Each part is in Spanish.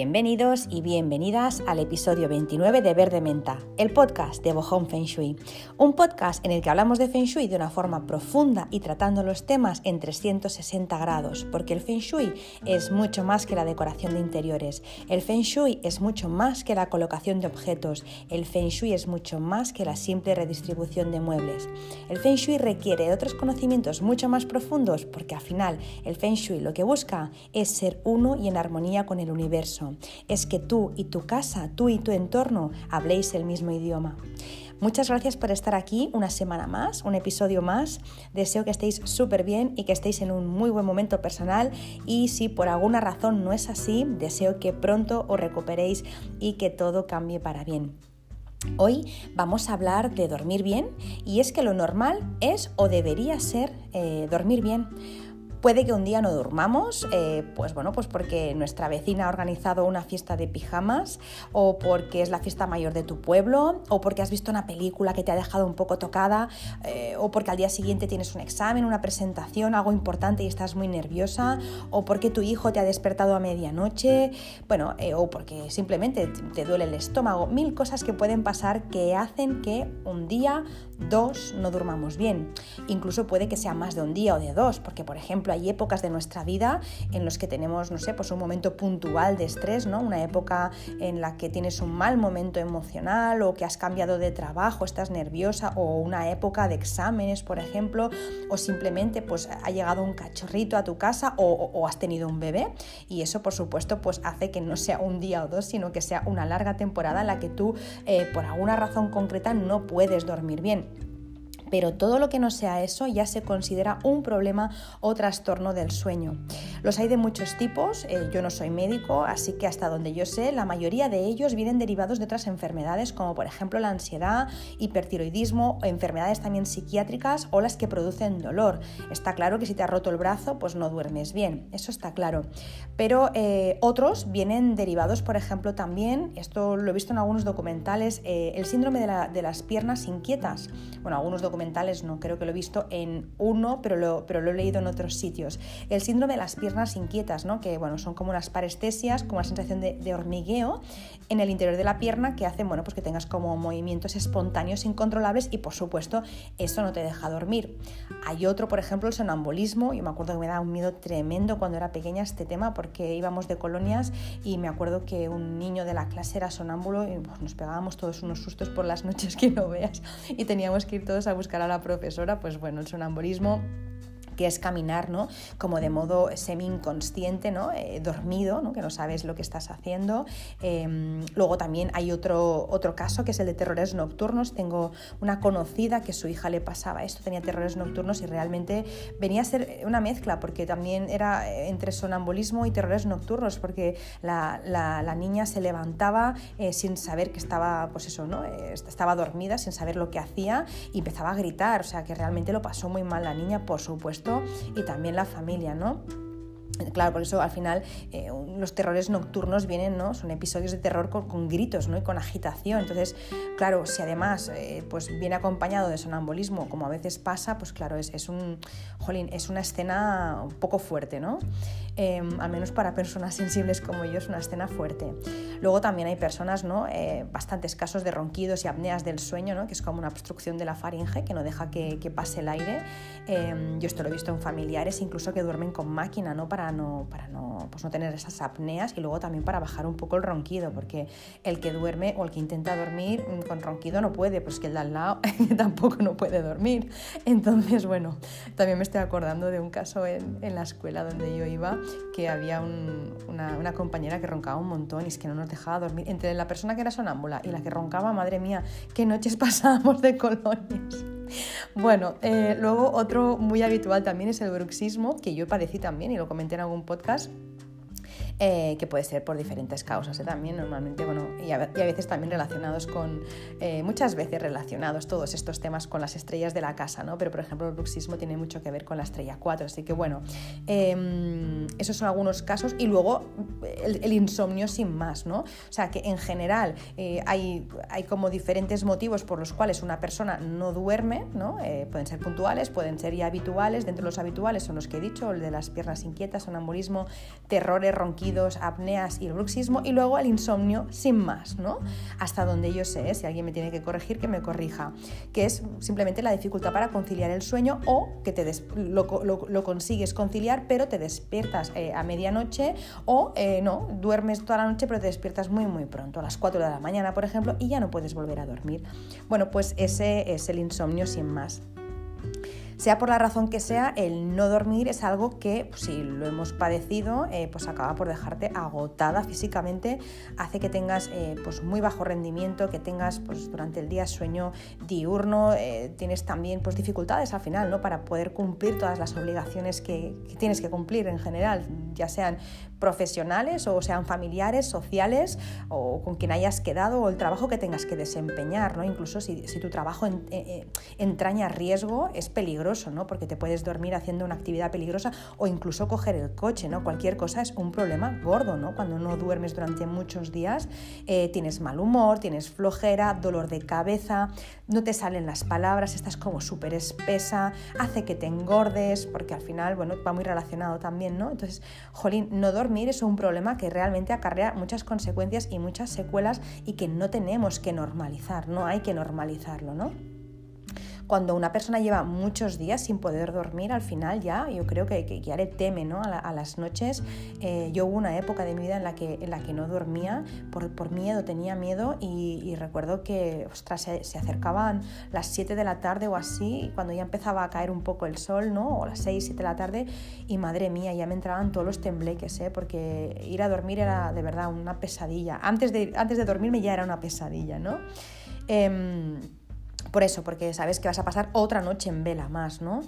Bienvenidos y bienvenidas al episodio 29 de Verde Menta, el podcast de Bohong Feng Shui. Un podcast en el que hablamos de Feng Shui de una forma profunda y tratando los temas en 360 grados, porque el Feng Shui es mucho más que la decoración de interiores. El Feng Shui es mucho más que la colocación de objetos. El Feng Shui es mucho más que la simple redistribución de muebles. El Feng Shui requiere otros conocimientos mucho más profundos, porque al final el Feng Shui lo que busca es ser uno y en armonía con el universo es que tú y tu casa, tú y tu entorno habléis el mismo idioma. Muchas gracias por estar aquí una semana más, un episodio más. Deseo que estéis súper bien y que estéis en un muy buen momento personal y si por alguna razón no es así, deseo que pronto os recuperéis y que todo cambie para bien. Hoy vamos a hablar de dormir bien y es que lo normal es o debería ser eh, dormir bien. Puede que un día no durmamos, eh, pues bueno, pues porque nuestra vecina ha organizado una fiesta de pijamas, o porque es la fiesta mayor de tu pueblo, o porque has visto una película que te ha dejado un poco tocada, eh, o porque al día siguiente tienes un examen, una presentación, algo importante y estás muy nerviosa, o porque tu hijo te ha despertado a medianoche, bueno, eh, o porque simplemente te duele el estómago, mil cosas que pueden pasar que hacen que un día, dos, no durmamos bien. Incluso puede que sea más de un día o de dos, porque por ejemplo, hay épocas de nuestra vida en los que tenemos, no sé, pues un momento puntual de estrés, ¿no? Una época en la que tienes un mal momento emocional o que has cambiado de trabajo, estás nerviosa o una época de exámenes, por ejemplo, o simplemente pues ha llegado un cachorrito a tu casa o, has tenido un bebé y eso por supuesto pues hace que no sea un día o dos, sino que sea una larga temporada en la que tú eh, por alguna razón concreta no puedes dormir bien pero todo lo que no sea eso ya se considera un problema o trastorno del sueño. Los hay de muchos tipos, eh, yo no soy médico, así que hasta donde yo sé, la mayoría de ellos vienen derivados de otras enfermedades como por ejemplo la ansiedad, hipertiroidismo, enfermedades también psiquiátricas o las que producen dolor. Está claro que si te ha roto el brazo, pues no duermes bien, eso está claro. Pero eh, otros vienen derivados, por ejemplo, también, esto lo he visto en algunos documentales, eh, el síndrome de, de las piernas inquietas. Bueno, algunos documentales no, creo que lo he visto en uno, pero lo, pero lo he leído en otros sitios. El síndrome de las piernas inquietas, ¿no? que bueno, son como unas parestesias, como una sensación de, hormigueo en el interior de la pierna que hacen bueno, pues que tengas como movimientos espontáneos incontrolables y por supuesto eso no te deja dormir. Hay otro, por ejemplo, el sonambulismo. Yo me acuerdo que me daba un miedo tremendo cuando era pequeña este tema porque íbamos de colonias y me acuerdo que un niño de la clase era sonámbulo y pues, nos pegábamos todos unos sustos por las noches que no veas y teníamos que ir todos a buscar a la profesora, pues bueno, el sonambulismo que es caminar, ¿no? Como de modo semi-inconsciente, ¿no? Eh, dormido, ¿no? Que no sabes lo que estás haciendo. Em, luego también hay otro, otro caso que es el de terrores nocturnos. Tengo una conocida que su hija le pasaba esto, tenía terrores nocturnos y realmente venía a ser una mezcla porque también era entre sonambulismo y terrores nocturnos porque la, la, niña se levantaba eh, sin saber que estaba, pues eso, ¿no? Eh, estaba dormida, sin saber lo que hacía y empezaba a gritar, o sea que realmente lo pasó muy mal la niña, por supuesto y también la familia, ¿no? Claro, por eso al final eh, los terrores nocturnos vienen, ¿no? Son episodios de terror con, gritos, ¿no? Y con agitación. Entonces, claro, si además eh, pues viene acompañado de sonambulismo, como a veces pasa, pues claro, es, es un, jolín, es una escena un poco fuerte, ¿no? Em, al menos para personas sensibles como yo es una escena fuerte. Luego también hay personas, ¿no? Eh, bastantes casos de ronquidos y apneas del sueño, ¿no? Que es como una obstrucción de la faringe que no deja que, que pase el aire. Em, yo esto lo he visto en familiares, incluso que duermen con máquina, ¿no? Para no, para no, pues no tener esas apneas y luego también para bajar un poco el ronquido, porque el que duerme o el que intenta dormir mm, con ronquido no puede, pues que el de al lado tampoco no puede dormir. Entonces, bueno, también me estoy acordando de un caso en, en la escuela donde yo iba, que había una, compañera que roncaba un montón y es que no nos dejaba dormir. Entre la persona que era sonámbula y la que roncaba, madre mía, qué noches pasábamos de colonias. Bueno, eh, luego otro muy habitual también es el bruxismo, que yo padecí también y lo comenté en algún podcast eh, que puede ser por diferentes causas ¿eh? también, normalmente, bueno, y a, veces también relacionados con, eh, muchas veces relacionados todos estos temas con las estrellas de la casa, ¿no? Pero por ejemplo el bruxismo tiene mucho que ver con la estrella 4, así que bueno, em, esos son algunos casos y luego el, insomnio sin más, ¿no? O sea que en general hay, hay como diferentes motivos por los cuales una persona no duerme, ¿no? pueden ser puntuales, pueden ser ya habituales, dentro de los habituales son los que he dicho, el de las piernas inquietas, sonambulismo, terrores, ronquidos, apneas y el bruxismo, y luego el insomnio sin más, ¿no? Hasta donde yo sé, si alguien me tiene que corregir, que me corrija, que es simplemente la dificultad para conciliar el sueño o que te lo, consigues conciliar, pero te despiertas eh, a medianoche o eh, no, duermes toda la noche, pero te despiertas muy, muy pronto, a las 4 de la mañana, por ejemplo, y ya no puedes volver a dormir. Bueno, pues ese es el insomnio sin más. Sea por la razón que sea, el no dormir es algo que, pues, si lo hemos padecido, eh, pues acaba por dejarte agotada físicamente, hace que tengas eh, pues muy bajo rendimiento, que tengas pues, durante el día sueño diurno, eh, tienes también pues, dificultades al final ¿no? para poder cumplir todas las obligaciones que, que tienes que cumplir en general, ya sean profesionales o sean familiares, sociales o con quien hayas quedado o el trabajo que tengas que desempeñar, ¿no? Incluso si, tu trabajo eh, eh, entraña riesgo, es peligroso, ¿no? Porque te puedes dormir haciendo una actividad peligrosa o incluso coger el coche, ¿no? Cualquier cosa es un problema gordo, ¿no? Cuando no duermes durante muchos días, eh, tienes mal humor, tienes flojera, dolor de cabeza, no te salen las palabras, estás como súper espesa, hace que te engordes, porque al final, bueno, va muy relacionado también, ¿no? Entonces, jolín, no es un problema que realmente acarrea muchas consecuencias y muchas secuelas y que no tenemos que normalizar, no hay que normalizarlo, ¿no? Cuando una persona lleva muchos días sin poder dormir, al final ya yo creo que, ya le teme ¿no? a, las noches. Eh, yo hubo una época de mi vida en la que, en la que no dormía por, miedo, tenía miedo y, recuerdo que ostras, se, acercaban las 7 de la tarde o así, cuando ya empezaba a caer un poco el sol, ¿no? o las 6, 7 de la tarde, y madre mía, ya me entraban todos los tembleques, ¿eh? porque ir a dormir era de verdad una pesadilla. Antes de, antes de dormirme ya era una pesadilla, ¿no? Em, por eso, porque sabes que vas a pasar otra noche en vela más, ¿no?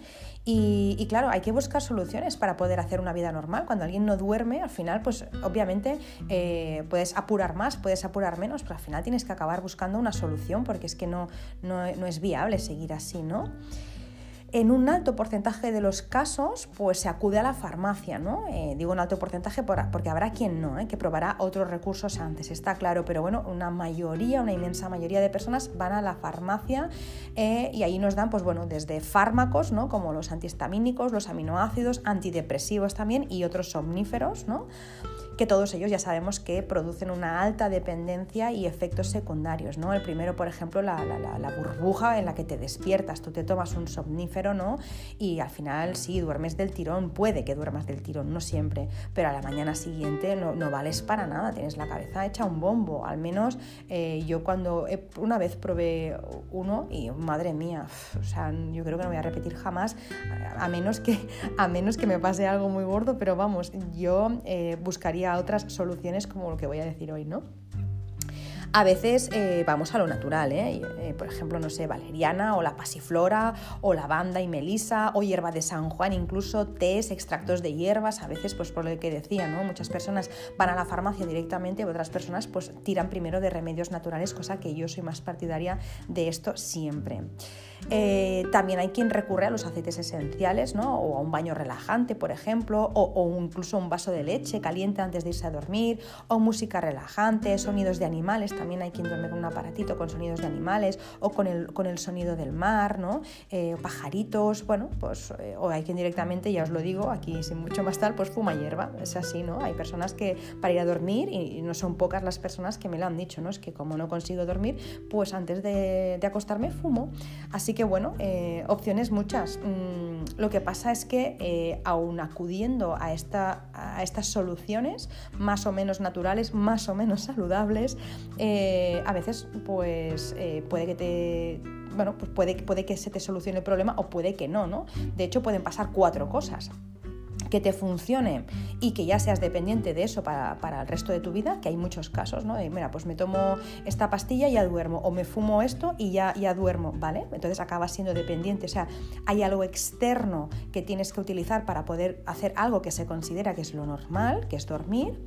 Y, claro, hay que buscar soluciones para poder hacer una vida normal. Cuando alguien no duerme, al final, pues obviamente eh, puedes apurar más, puedes apurar menos, pero al final tienes que acabar buscando una solución porque es que no, no, no es viable seguir así, ¿no? En un alto porcentaje de los casos, pues se acude a la farmacia, ¿no? Eh, digo un alto porcentaje porque habrá quien no, ¿eh? que probará otros recursos antes, está claro, pero bueno, una mayoría, una inmensa mayoría de personas van a la farmacia eh, y ahí nos dan, pues bueno, desde fármacos, ¿no? Como los antihistamínicos, los aminoácidos, antidepresivos también y otros somníferos, ¿no? Que todos ellos ya sabemos que producen una alta dependencia y efectos secundarios. ¿no? El primero, por ejemplo, la, burbuja en la que te despiertas, tú te tomas un somnífero ¿no? y al final sí, duermes del tirón, puede que duermas del tirón, no siempre, pero a la mañana siguiente no, vales para nada, tienes la cabeza hecha un bombo, al menos eh, yo cuando una vez probé uno y madre mía, o sea, yo creo que no voy a repetir jamás, a menos que, a menos que me pase algo muy gordo, pero vamos, yo eh, buscaría otras soluciones como lo que voy a decir hoy, ¿no? A veces eh, vamos a lo natural, ¿eh? ¿eh? por ejemplo, no sé, valeriana o la pasiflora o lavanda y melisa o hierba de San Juan, incluso tés, extractos de hierbas, a veces pues por lo que decía. Muchas personas van a la farmacia directamente, otras personas pues tiran primero de remedios naturales, cosa que yo soy más partidaria de esto siempre. Eh, también hay quien recurre a los aceites esenciales, ¿no? o a un baño relajante, por ejemplo, o, incluso un vaso de leche caliente antes de irse a dormir, o música relajante, sonidos de animales, también hay quien duerme con un aparatito con sonidos de animales, o con el, con el sonido del mar, ¿no? Eh, pajaritos, bueno, pues, eh, o hay quien directamente, ya os lo digo, aquí sin mucho más tal, pues fuma hierba, es así, ¿no? Hay personas que para ir a dormir, y, no son pocas las personas que me lo han dicho, ¿no? Es que como no consigo dormir, pues antes de, de acostarme fumo. Así Así que bueno, eh, opciones muchas. Mm, lo que pasa es que eh, aún acudiendo a, esta, a, estas soluciones más o menos naturales, más o menos saludables, eh, a veces pues puede que te bueno, pues puede, puede que se te solucione el problema o puede que no, ¿no? De hecho, pueden pasar cuatro cosas que te funcione y que ya seas dependiente de eso para, el resto de tu vida, que hay muchos casos, ¿no? mira, pues me tomo esta pastilla y ya duermo, o me fumo esto y ya, ya duermo, ¿vale? Entonces acabas siendo dependiente, o sea, hay algo externo que tienes que utilizar para poder hacer algo que se considera que es lo normal, que es dormir.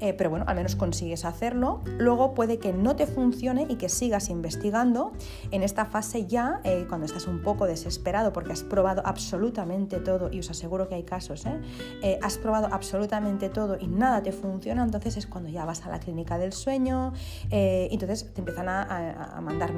Eh, pero bueno, al menos consigues hacerlo. Luego puede que no te funcione y que sigas investigando. En esta fase ya, eh, cuando estás un poco desesperado porque has probado absolutamente todo, y os aseguro que hay casos, ¿eh? has probado absolutamente todo y nada te funciona, entonces es cuando ya vas a la clínica del sueño y entonces te empiezan a, mandar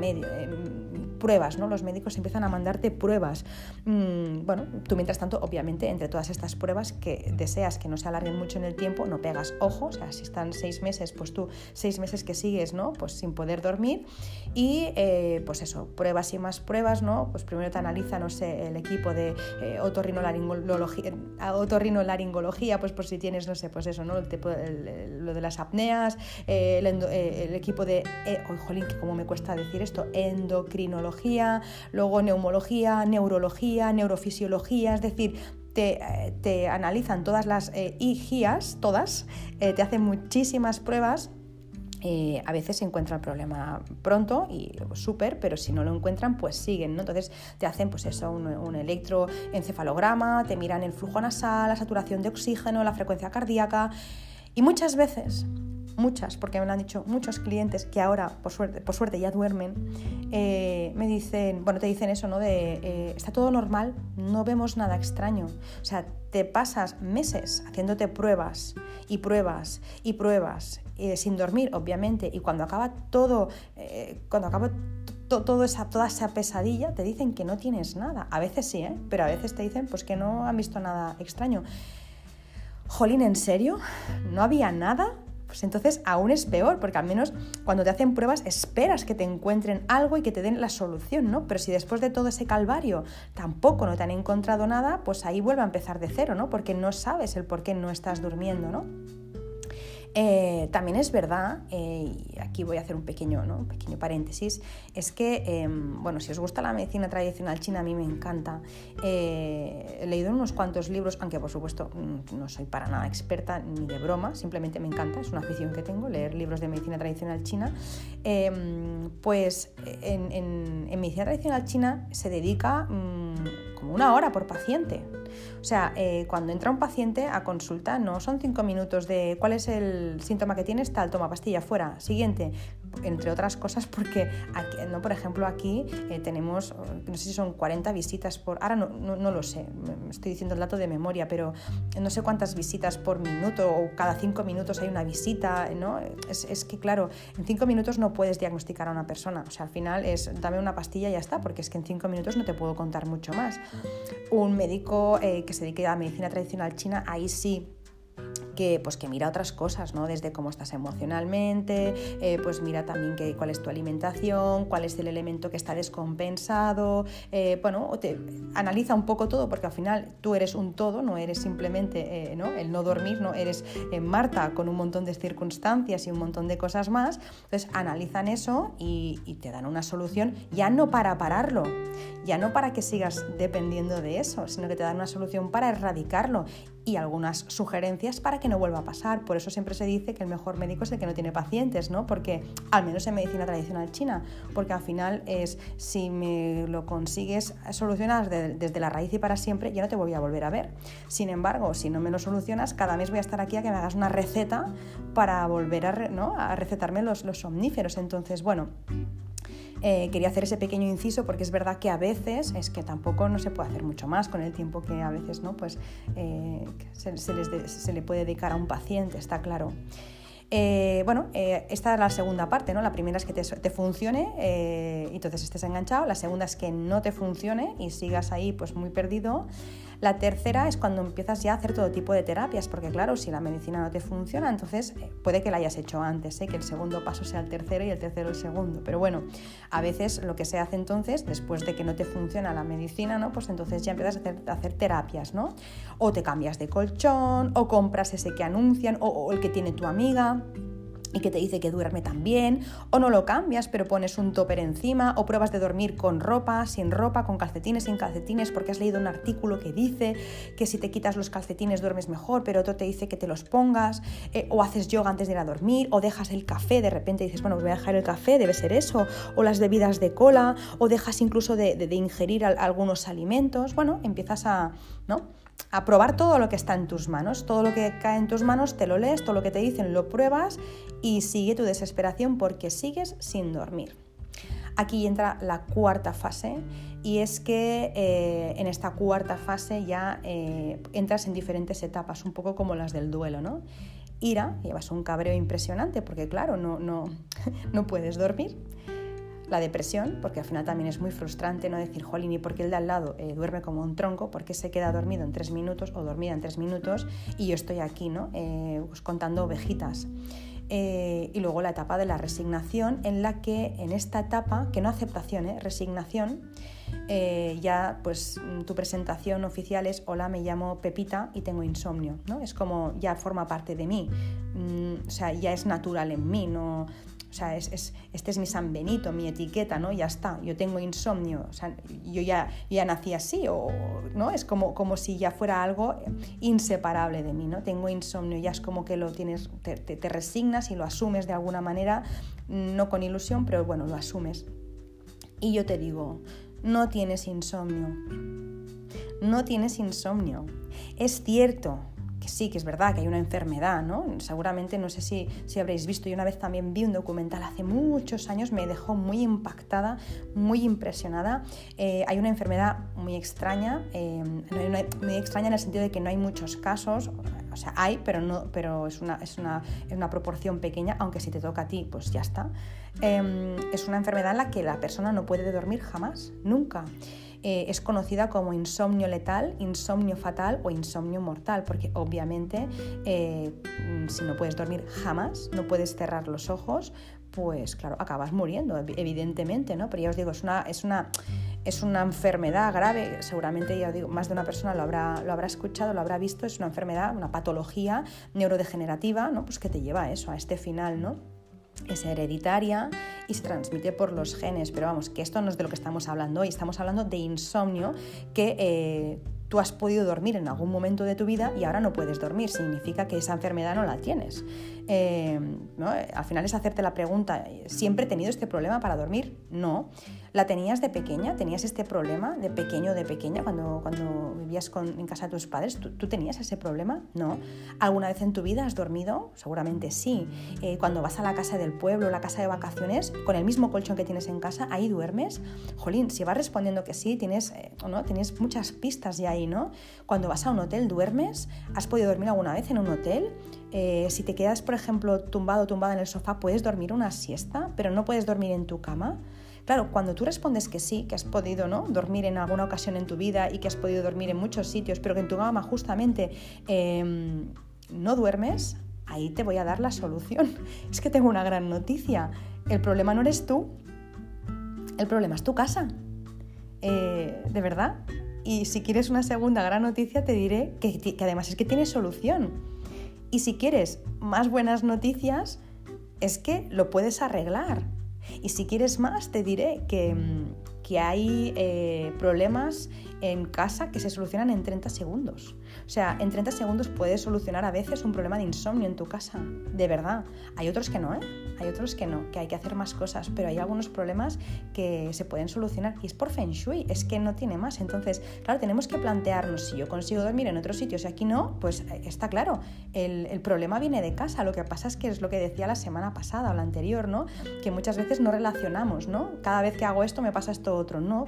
pruebas, ¿no? Los médicos empiezan a mandarte pruebas. Mm, bueno, tú mientras tanto, obviamente, entre todas estas pruebas que deseas que no se alarguen mucho en el tiempo, no pegas ojo, o sea, si están seis meses, pues tú seis meses que sigues, ¿no? Pues sin poder dormir y eh, pues eso, pruebas y más pruebas, ¿no? Pues primero te analiza, no sé, el equipo de eh, otorrinolaringología, pues por si tienes, no sé, pues eso, ¿no? Lo de las apneas, eh, el, equipo de, oh, jolín, que como me cuesta decir esto, endocrinología, luego neumología, neurología, neurofisiología, es decir, te, analizan todas las eh, todas, eh, te hacen muchísimas pruebas eh, a veces se encuentra el problema pronto y súper, pero si no lo encuentran, pues siguen, ¿no? Entonces te hacen pues eso, un, electroencefalograma, te miran el flujo nasal, la saturación de oxígeno, la frecuencia cardíaca y muchas veces muchas, porque me lo han dicho muchos clientes que ahora, por suerte, por suerte ya duermen, eh, me dicen, bueno, te dicen eso, ¿no? De, eh, está todo normal, no vemos nada extraño. O sea, te pasas meses haciéndote pruebas y pruebas y pruebas, eh, sin dormir, obviamente, y cuando acaba todo, cuando acaba todo esa, toda esa pesadilla, te dicen que no tienes nada. A veces sí, ¿eh? pero a veces te dicen pues, que no han visto nada extraño. Jolín, ¿en serio? ¿No había nada? Pues entonces aún es peor, porque al menos cuando te hacen pruebas esperas que te encuentren algo y que te den la solución, ¿no? Pero si después de todo ese calvario tampoco no te han encontrado nada, pues ahí vuelve a empezar de cero, ¿no? Porque no sabes el por qué no estás durmiendo, ¿no? Eh, también es verdad, eh, y aquí voy a hacer un pequeño, ¿no? pequeño paréntesis, es que, em, bueno, si os gusta la medicina tradicional china, a mí me encanta. Eh, he leído unos cuantos libros, aunque por supuesto mm, no soy para nada experta ni de broma, simplemente me encanta, es una afición que tengo, leer libros de medicina tradicional china. Em, pues en, medicina tradicional china se dedica mm, como una hora por paciente. O sea, eh, cuando entra un paciente a consulta no son cinco minutos de cuál es el síntoma que tienes, tal, toma pastilla, fuera, siguiente, entre otras cosas porque, ¿no? por ejemplo, aquí eh, tenemos, no sé si son 40 visitas por, ahora no, no, lo sé, estoy diciendo el dato de memoria, pero no sé cuántas visitas por minuto o cada cinco minutos hay una visita, ¿no? Es, es que claro, en cinco minutos no puedes diagnosticar a una persona, o sea, al final es dame una pastilla y ya está, porque es que en cinco minutos no te puedo contar mucho más. Un médico eh, que se dedique a medicina tradicional china, ahí sí que, pues, que mira otras cosas, ¿no? Desde cómo estás emocionalmente, eh, pues mira también que, cuál es tu alimentación, cuál es el elemento que está descompensado, eh, bueno, te analiza un poco todo, porque al final tú eres un todo, no eres simplemente eh, ¿no? el no dormir, no eres Marta con un montón de circunstancias y un montón de cosas más. Entonces analizan eso y, y te dan una solución, ya no para pararlo, ya no para que sigas dependiendo de eso, sino que te dan una solución para erradicarlo y algunas sugerencias para que no vuelva a pasar. Por eso siempre se dice que el mejor médico es el que no tiene pacientes, ¿no? Porque, al menos en medicina tradicional china, porque al final es, si me lo consigues solucionar desde la raíz y para siempre, ya no te voy a volver a ver. Sin embargo, si no me lo solucionas, cada mes voy a estar aquí a que me hagas una receta para volver a, ¿no? a recetarme los, los somníferos. Entonces, bueno, eh, quería hacer ese pequeño inciso porque es verdad que a veces es que tampoco no se puede hacer mucho más con el tiempo que a veces ¿no? pues, eh, se, le puede dedicar a un paciente, está claro. Eh, bueno, esta es la segunda parte, ¿no? La primera es que te, funcione entonces estés enganchado. La segunda es que no te funcione y sigas ahí pues muy perdido. La tercera es cuando empiezas ya a hacer todo tipo de terapias, porque claro, si la medicina no te funciona, entonces eh, puede que la hayas hecho antes, ¿eh? que el segundo paso sea el tercero y el tercero el segundo. Pero bueno, a veces lo que se hace entonces, después de que no te funciona la medicina, ¿no? Pues entonces ya empiezas a hacer, terapias, ¿no? O te cambias de colchón, o compras ese que anuncian, o el que tiene tu amiga y que te dice que duerme también, o no lo cambias pero pones un topper encima, o pruebas de dormir con ropa, sin ropa, con calcetines, sin calcetines, porque has leído un artículo que dice que si te quitas los calcetines duermes mejor, pero otro te dice que te los pongas, eh, o haces yoga antes de ir a dormir, o dejas el café, de repente dices, bueno, voy a dejar el café, debe ser eso, o las bebidas de cola, o dejas incluso de, ingerir algunos alimentos, bueno, empiezas a, ¿no? A probar todo lo que está en tus manos, todo lo que cae en tus manos te lo lees, todo lo que te dicen lo pruebas y sigue tu desesperación porque sigues sin dormir. Aquí entra la cuarta fase y es que eh, en esta cuarta fase ya eh, entras en diferentes etapas, un poco como las del duelo, ¿no? Ira, llevas un cabreo impresionante porque claro, no, no, no puedes dormir la depresión, porque al final también es muy frustrante no decir, jolín, ¿y por qué el de al lado eh, duerme como un tronco? porque se queda dormido en tres minutos o dormida en tres minutos y yo estoy aquí, ¿no? Eh, pues contando ovejitas. Eh, y luego la etapa de la resignación, en la que en esta etapa, que no aceptación, resignación, ya pues tu presentación oficial es hola, me llamo Pepita y tengo insomnio, ¿no? Es como ya forma parte de mí, mm, o sea, ya es natural en mí, no, sea, es, este es mi San Benito, mi etiqueta, ¿no? Ya está, yo tengo insomnio, o sea, yo ya, ya nací así, o, ¿no? Es como, como si ya fuera algo inseparable de mí, ¿no? Tengo insomnio, ya es como que lo tienes, te, te resignas y lo asumes de alguna manera, no con ilusión, pero bueno, lo asumes. Y yo te digo, no tienes insomnio, no tienes insomnio. Es cierto sí, que es verdad que hay una enfermedad, ¿no? Seguramente, no sé si, si habréis visto, yo una vez también vi un documental hace muchos años, me dejó muy impactada, muy impresionada. Eh, hay una enfermedad muy extraña, eh, muy extraña en el sentido de que no hay muchos casos, o sea, hay, pero, no, pero es, una, es, una, es una proporción pequeña, aunque si te toca a ti, pues ya está. Em, es una enfermedad en la que la persona no puede dormir jamás, nunca. Eh, es conocida como insomnio letal, insomnio fatal o insomnio mortal, porque obviamente eh, si no puedes dormir jamás, no puedes cerrar los ojos, pues claro, acabas muriendo, evidentemente, ¿no? Pero ya os digo, es una, es una, es una enfermedad grave, seguramente ya os digo, más de una persona lo habrá, lo habrá escuchado, lo habrá visto, es una enfermedad, una patología neurodegenerativa, ¿no? Pues que te lleva a eso, a este final, ¿no? Es hereditaria y se transmite por los genes, pero vamos, que esto no es de lo que estamos hablando hoy, estamos hablando de insomnio que eh, tú has podido dormir en algún momento de tu vida y ahora no puedes dormir, significa que esa enfermedad no la tienes. Eh, Al final es hacerte la pregunta, ¿siempre he tenido este problema para dormir? No. ¿La tenías de pequeña? ¿Tenías este problema de pequeño o de pequeña cuando, cuando vivías en casa de tus padres? ¿Tú, tenías ese problema? No. ¿Alguna vez en tu vida has dormido? Seguramente sí. Eh, cuando vas a la casa del pueblo, la casa de vacaciones, con el mismo colchón que tienes en casa, ahí duermes. Jolín, si vas respondiendo que sí, tienes, eh, ¿no? tienes muchas pistas ya ahí, ¿no? Cuando vas a un hotel, ¿duermes? ¿Has podido dormir alguna vez en un hotel? Eh, si te quedas, por ejemplo, tumbado o tumbada en el sofá, puedes dormir una siesta, pero no puedes dormir en tu cama. Claro, cuando tú respondes que sí, que has podido ¿no? dormir en alguna ocasión en tu vida y que has podido dormir en muchos sitios, pero que en tu cama justamente em, no duermes, ahí te voy a dar la solución. Es que tengo una gran noticia. El problema no eres tú, el problema es tu casa. Eh, ¿De verdad? Y si quieres una segunda gran noticia, te diré que, que además es que tiene solución. Y si quieres más buenas noticias, es que lo puedes arreglar. Y si quieres más, te diré que, mm, hay eh, problemas en casa que se solucionan en 30 segundos. O sea, en 30 segundos puedes solucionar a veces un problema de insomnio en tu casa, de verdad. Hay otros que no, ¿eh? Hay otros que no, que hay que hacer más cosas, pero hay algunos problemas que se pueden solucionar y es por Feng Shui, es que no tiene más. Entonces, claro, tenemos que plantearnos si yo consigo dormir en otros sitios y aquí no, pues eh, está claro, el, problema viene de casa. Lo que pasa es que es lo que decía la semana pasada o la anterior, ¿no? Que muchas veces no relacionamos, ¿no? Cada vez que hago esto me pasa esto otro, ¿no?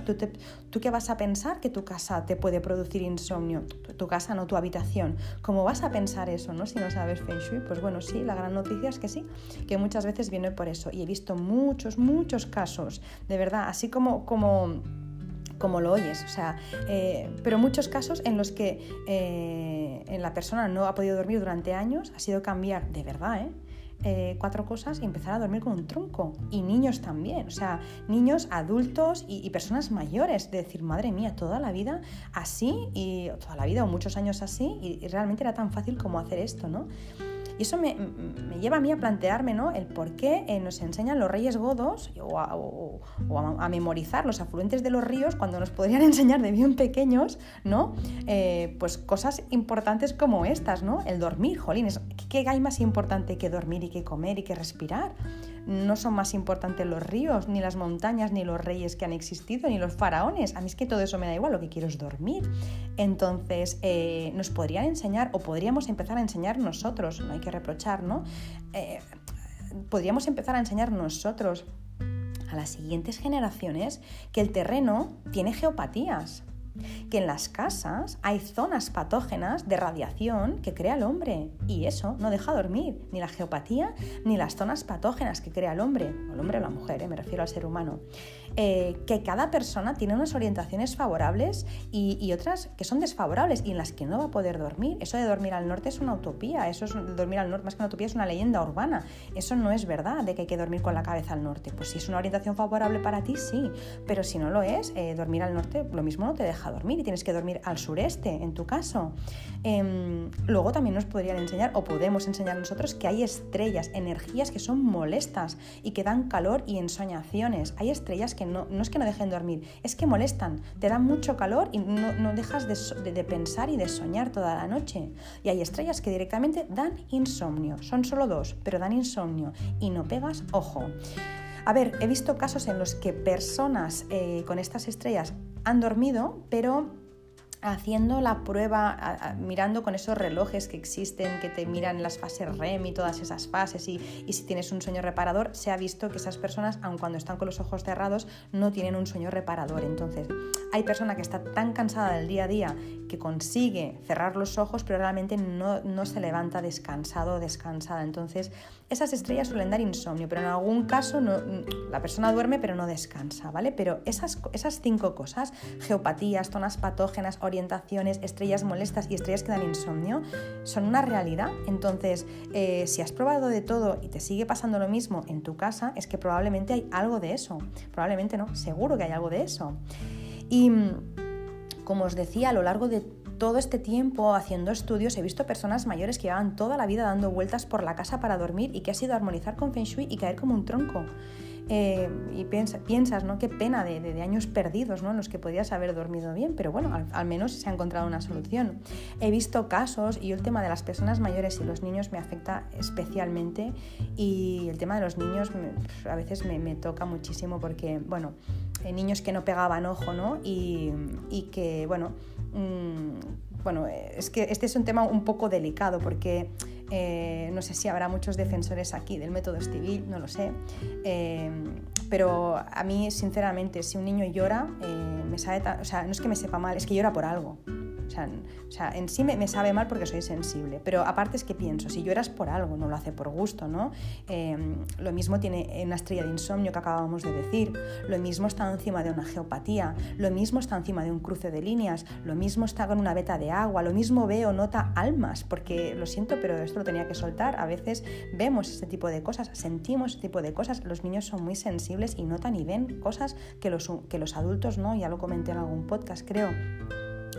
¿Tú, qué vas a pensar que tu casa te puede producir insomnio? Tu, casa, no tu habitación. ¿Cómo vas a pensar eso, ¿no? Si no sabes Feng Shui, pues bueno, sí, la gran noticia es que sí, que muchas veces viene por eso. Y he visto muchos, muchos casos, de verdad, así como, como, como lo oyes. O sea, eh, pero muchos casos en los que eh, la persona no ha podido dormir durante años, ha sido cambiar, de verdad, ¿eh? Cuatro cosas y empezar a dormir con un tronco. Y niños también, o sea, niños, adultos y, personas mayores. De decir, madre mía, toda la vida así, y toda la vida o muchos años así, y, y realmente era tan fácil como hacer esto, ¿no? Y eso me, lleva a mí a plantearme ¿no? el por qué eh, nos enseñan los reyes godos o, a, memorizar los afluentes de los ríos cuando nos podrían enseñar de bien pequeños ¿no? Eh, pues cosas importantes como estas, ¿no? el dormir, jolín, ¿qué hay más importante que dormir y que comer y que respirar? no son más importantes los ríos, ni las montañas, ni los reyes que han existido, ni los faraones. A mí es que todo eso me da igual, lo que quiero es dormir. Entonces, eh, nos podrían enseñar, o podríamos empezar a enseñar nosotros, reprochar, ¿no? Eh, podríamos empezar a enseñar nosotros a las siguientes generaciones que el terreno tiene geopatías que en las casas hay zonas patógenas de radiación que crea el hombre y eso no deja dormir, ni la geopatía ni las zonas patógenas que crea el hombre, o el hombre o la mujer, eh, me refiero al ser humano. Eh, que cada persona tiene unas orientaciones favorables y, otras que son desfavorables y en las que no va a poder dormir. Eso de dormir al norte es una utopía, eso es dormir al norte más que una utopía es una leyenda urbana. Eso no es verdad de que hay que dormir con la cabeza al norte. Pues si es una orientación favorable para ti, sí, pero si no lo es, eh, dormir al norte lo mismo no te deja dormir y tienes que dormir al sureste, en tu caso. Em, luego también nos podrían enseñar, o podemos enseñar nosotros, que hay estrellas, energías que son molestas y que dan calor y ensoñaciones. Hay estrellas que no, no es que no dejen dormir, es que molestan, te dan mucho calor y no, dejas de, de, pensar y de soñar toda la noche. Y hay estrellas que directamente dan insomnio, son solo dos, pero dan insomnio y no pegas ojo. A ver, he visto casos en los que personas eh, con estas estrellas han dormido, pero haciendo la prueba, mirando con esos relojes que existen, que te miran las fases REM y todas esas fases, y, si tienes un sueño reparador, se ha visto que esas personas, aun cuando están con los ojos cerrados, no tienen un sueño reparador. Entonces, hay persona que está tan cansada del día a día que consigue cerrar los ojos, pero realmente no, no se levanta descansado o descansada. Entonces, esas estrellas suelen dar insomnio, pero en algún caso no, la persona duerme pero no descansa, ¿vale? Pero esas, esas cinco cosas, geopatías, zonas patógenas, orientaciones, estrellas molestas y estrellas que dan insomnio, son una realidad. Entonces, eh, si has probado de todo y te sigue pasando lo mismo en tu casa, es que probablemente hay algo de eso. Probablemente no, seguro que hay algo de eso. Y como os decía, a lo largo de todo este tiempo haciendo estudios he visto personas mayores que llevaban toda la vida dando vueltas por la casa para dormir y que ha sido armonizar con Feng Shui y caer como un tronco. Eh, y piensas, ¿no? Qué pena de, años perdidos, ¿no? En los que podías haber dormido bien, pero bueno, al, menos se ha encontrado una solución. He visto casos y el tema de las personas mayores y los niños me afecta especialmente y el tema de los niños a veces me, toca muchísimo porque, bueno, niños que no pegaban ojo, ¿no? Y, que, bueno, mm, bueno, es que este es un tema un poco delicado porque eh, no sé si habrá muchos defensores aquí del método Stevie, no lo sé. Eh, pero a mí, sinceramente, si un niño llora, eh, me sabe, o sea, no es que me sepa mal, es que llora por algo. O sea, en sí me, sabe mal porque soy sensible, pero aparte es que pienso, si lloras por algo, no lo hace por gusto, ¿no? Em, lo mismo tiene una estrella de insomnio que acabamos de decir, lo mismo está encima de una geopatía, lo mismo está encima de un cruce de líneas, lo mismo está con una veta de agua, lo mismo ve o nota almas, porque lo siento, pero esto lo tenía que soltar. A veces vemos este tipo de cosas, sentimos este tipo de cosas, los niños son muy sensibles y notan y ven cosas que los, que los adultos no, ya lo comenté en algún podcast, creo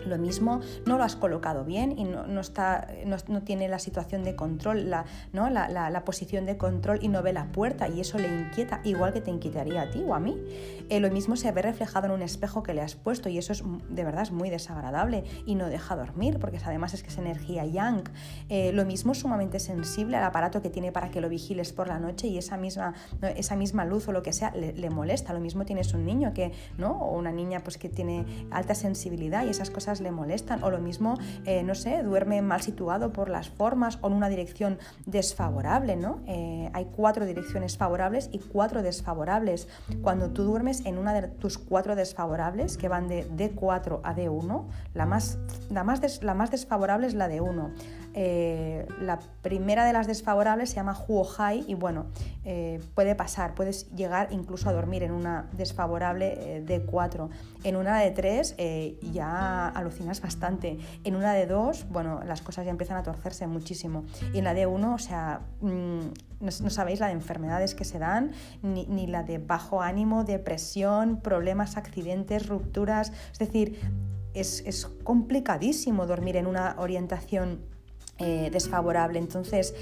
lo mismo no lo has colocado bien y no, está, no, tiene la situación de control, la, ¿no? La, posición de control y no ve la puerta y eso le inquieta, igual que te inquietaría a ti o a mí. Eh, lo mismo se ve reflejado en un espejo que le has puesto y eso es de verdad es muy desagradable y no deja dormir porque además es que es energía yang. Eh, lo mismo sumamente sensible al aparato que tiene para que lo vigiles por la noche y esa misma, esa misma luz o lo que sea le, molesta. Lo mismo tienes un niño que, ¿no? o una niña pues, que tiene alta sensibilidad y esas cosas le molestan. O lo mismo, eh, no sé, duerme mal situado por las formas o en una dirección desfavorable, ¿no? Eh, hay cuatro direcciones favorables y cuatro desfavorables. Cuando tú duermes en una de tus cuatro desfavorables, que van de D4 a D1, la más, la más, la más desfavorable es la de 1. Eh, la primera de las desfavorables se llama Huohai y bueno, eh, puede pasar, puedes llegar incluso a dormir en una desfavorable eh, de 4. En una de 3 ya alucinas bastante. En una de 2, bueno, las cosas ya empiezan a torcerse muchísimo. Y en la de 1, o sea, mm, no, sabéis la de enfermedades que se dan, ni, ni la de bajo ánimo, depresión, problemas, accidentes, rupturas. Es decir, es, es complicadísimo dormir en una orientación eh, desfavorable. Entonces,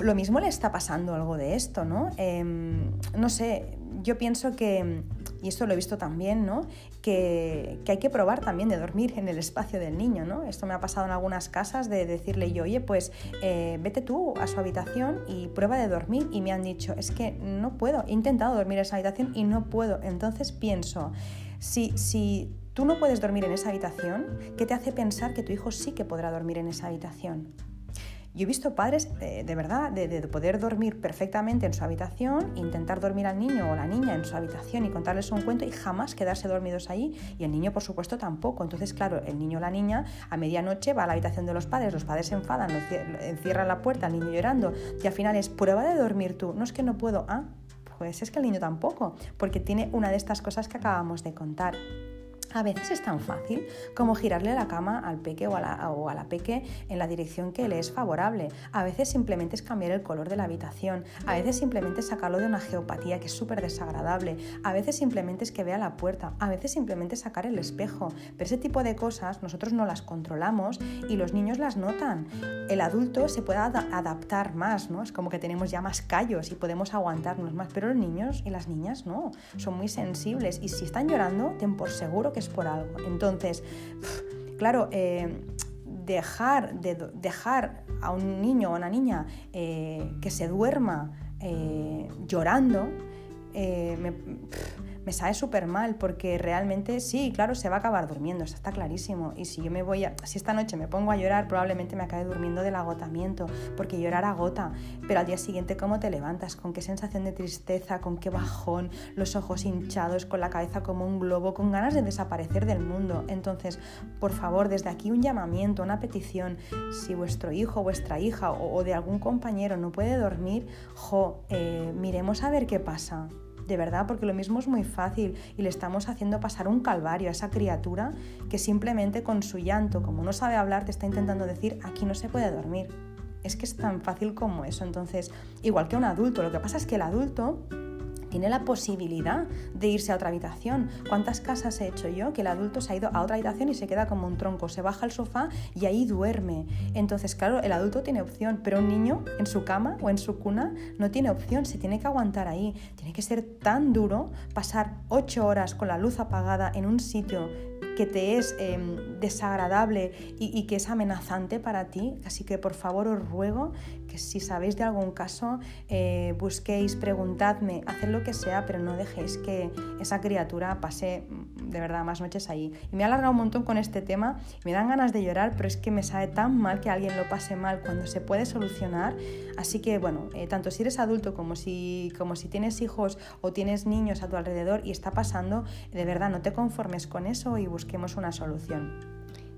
lo mismo le está pasando algo de esto, ¿no? Em, no sé, yo pienso que y esto lo he visto también, ¿no? Que, hay que probar también de dormir en el espacio del niño, ¿no? Esto me ha pasado en algunas casas de decirle yo, oye, pues eh, vete tú a su habitación y prueba de dormir. Y me han dicho, es que no puedo, he intentado dormir en esa habitación y no puedo. Entonces pienso, si, si tú no puedes dormir en esa habitación, ¿qué te hace pensar que tu hijo sí que podrá dormir en esa habitación? Yo he visto padres eh, de verdad de, poder dormir perfectamente en su habitación, intentar dormir al niño o la niña en su habitación y contarles un cuento y jamás quedarse dormidos ahí y el niño por supuesto tampoco. Entonces claro, el niño o la niña a medianoche va a la habitación de los padres, los padres se enfadan, encierran la puerta, el niño llorando y al final es prueba de dormir tú. No es que no puedo, ah, pues es que el niño tampoco, porque tiene una de estas cosas que acabamos de contar. A veces es tan fácil como girarle la cama al peque o a, la, peque en la dirección que le es favorable. A veces simplemente es cambiar el color de la habitación. A veces simplemente sacarlo de una geopatía que es súper desagradable. A veces simplemente es que vea la puerta. A veces simplemente sacar el espejo. Pero ese tipo de cosas nosotros no las controlamos y los niños las notan. El adulto se puede adaptar más, ¿no? Es como que tenemos ya más callos y podemos aguantarnos más. Pero los niños y las niñas no. Son muy sensibles y si están llorando, ten por seguro que es por algo. Entonces, claro, eh, dejar, de, dejar a un niño o una niña eh, que se duerma eh, llorando, me, me sabe súper mal porque realmente sí, claro, se va a acabar durmiendo, está clarísimo. Y si yo me voy a, si esta noche me pongo a llorar, probablemente me acabe durmiendo del agotamiento, porque llorar agota. Pero al día siguiente, ¿cómo te levantas? ¿Con qué sensación de tristeza? ¿Con qué bajón? Los ojos hinchados, con la cabeza como un globo, con ganas de desaparecer del mundo. Entonces, por favor, desde aquí un llamamiento, una petición. Si vuestro hijo, vuestra hija o, de algún compañero no puede dormir, jo, eh, miremos a ver qué pasa de verdad, porque lo mismo es muy fácil y le estamos haciendo pasar un calvario a esa criatura que simplemente con su llanto, como no sabe hablar, te está intentando decir, aquí no se puede dormir. Es que es tan fácil como eso. Entonces, igual que un adulto, lo que pasa es que el adulto tiene la posibilidad de irse a otra habitación. ¿Cuántas casas he hecho yo que el adulto se ha ido a otra habitación y se queda como un tronco, se baja al sofá y ahí duerme? Entonces, claro, el adulto tiene opción, pero un niño en su cama o en su cuna no tiene opción, se tiene que aguantar ahí. Tiene que ser tan duro pasar ocho horas con la luz apagada en un sitio que te es em, desagradable y, que es amenazante para ti. Así que por favor os ruego que si sabéis de algún caso, eh, busquéis, preguntadme, haced lo que sea, pero no dejéis que esa criatura pase mm, de verdad más noches ahí. Y me ha alargado un montón con este tema, me dan ganas de llorar, pero es que me sabe tan mal que alguien lo pase mal cuando se puede solucionar. Así que bueno, eh, tanto si eres adulto como si, como si tienes hijos o tienes niños a tu alrededor y está pasando, de verdad no te conformes con eso y busquemos una solución.